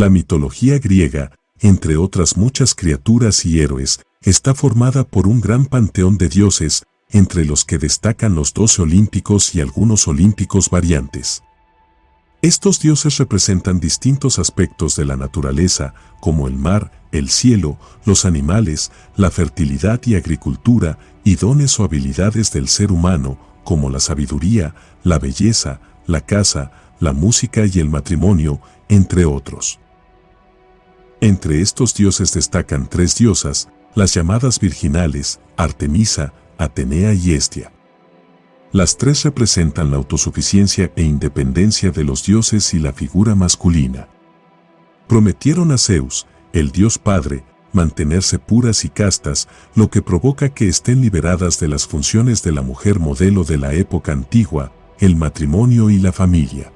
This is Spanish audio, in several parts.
La mitología griega, entre otras muchas criaturas y héroes, está formada por un gran panteón de dioses, entre los que destacan los doce olímpicos y algunos olímpicos variantes. Estos dioses representan distintos aspectos de la naturaleza, como el mar, el cielo, los animales, la fertilidad y agricultura, y dones o habilidades del ser humano, como la sabiduría, la belleza, la caza, la música y el matrimonio, entre otros. Entre estos dioses destacan tres diosas, las llamadas virginales, Artemisa, Atenea y Estia. Las tres representan la autosuficiencia e independencia de los dioses y la figura masculina. Prometieron a Zeus, el dios padre, mantenerse puras y castas, lo que provoca que estén liberadas de las funciones de la mujer modelo de la época antigua, el matrimonio y la familia.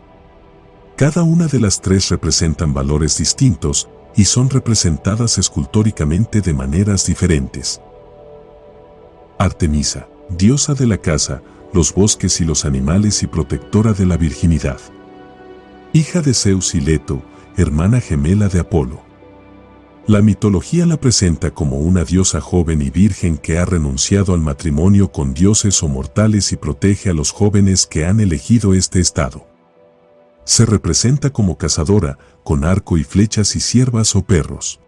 Cada una de las tres representan valores distintos y son representadas escultóricamente de maneras diferentes. Artemisa, diosa de la casa, los bosques y los animales y protectora de la virginidad. Hija de Zeus y Leto, hermana gemela de Apolo. La mitología la presenta como una diosa joven y virgen que ha renunciado al matrimonio con dioses o mortales y protege a los jóvenes que han elegido este estado. Se representa como cazadora, con arco y flechas y siervas o perros.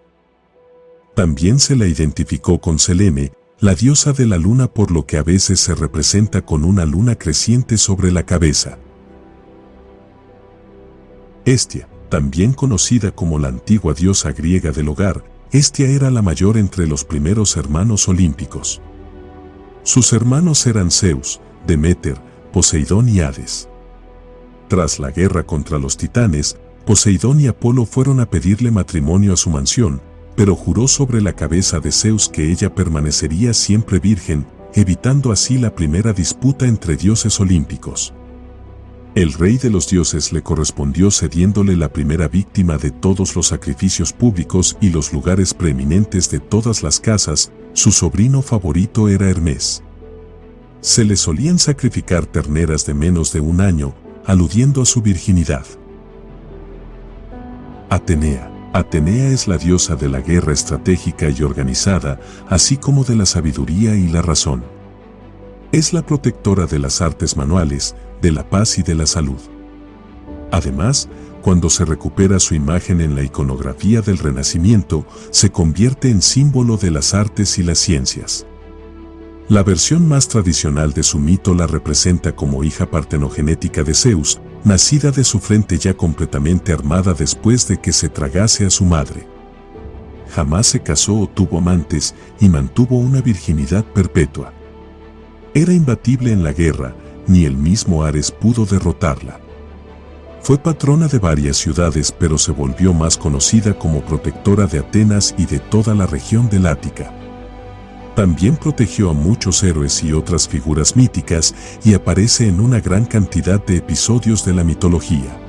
También se la identificó con Selene, la diosa de la luna por lo que a veces se representa con una luna creciente sobre la cabeza. Estia, también conocida como la antigua diosa griega del hogar, Estia era la mayor entre los primeros hermanos olímpicos. Sus hermanos eran Zeus, Demeter, Poseidón y Hades. Tras la guerra contra los titanes, Poseidón y Apolo fueron a pedirle matrimonio a su mansión, pero juró sobre la cabeza de Zeus que ella permanecería siempre virgen, evitando así la primera disputa entre dioses olímpicos. El rey de los dioses le correspondió cediéndole la primera víctima de todos los sacrificios públicos y los lugares preeminentes de todas las casas, su sobrino favorito era Hermes. Se le solían sacrificar terneras de menos de un año, aludiendo a su virginidad. Atenea Atenea es la diosa de la guerra estratégica y organizada, así como de la sabiduría y la razón. Es la protectora de las artes manuales, de la paz y de la salud. Además, cuando se recupera su imagen en la iconografía del Renacimiento, se convierte en símbolo de las artes y las ciencias. La versión más tradicional de su mito la representa como hija partenogenética de Zeus, nacida de su frente ya completamente armada después de que se tragase a su madre. Jamás se casó o tuvo amantes y mantuvo una virginidad perpetua. Era imbatible en la guerra, ni el mismo Ares pudo derrotarla. Fue patrona de varias ciudades pero se volvió más conocida como protectora de Atenas y de toda la región del Ática. También protegió a muchos héroes y otras figuras míticas y aparece en una gran cantidad de episodios de la mitología.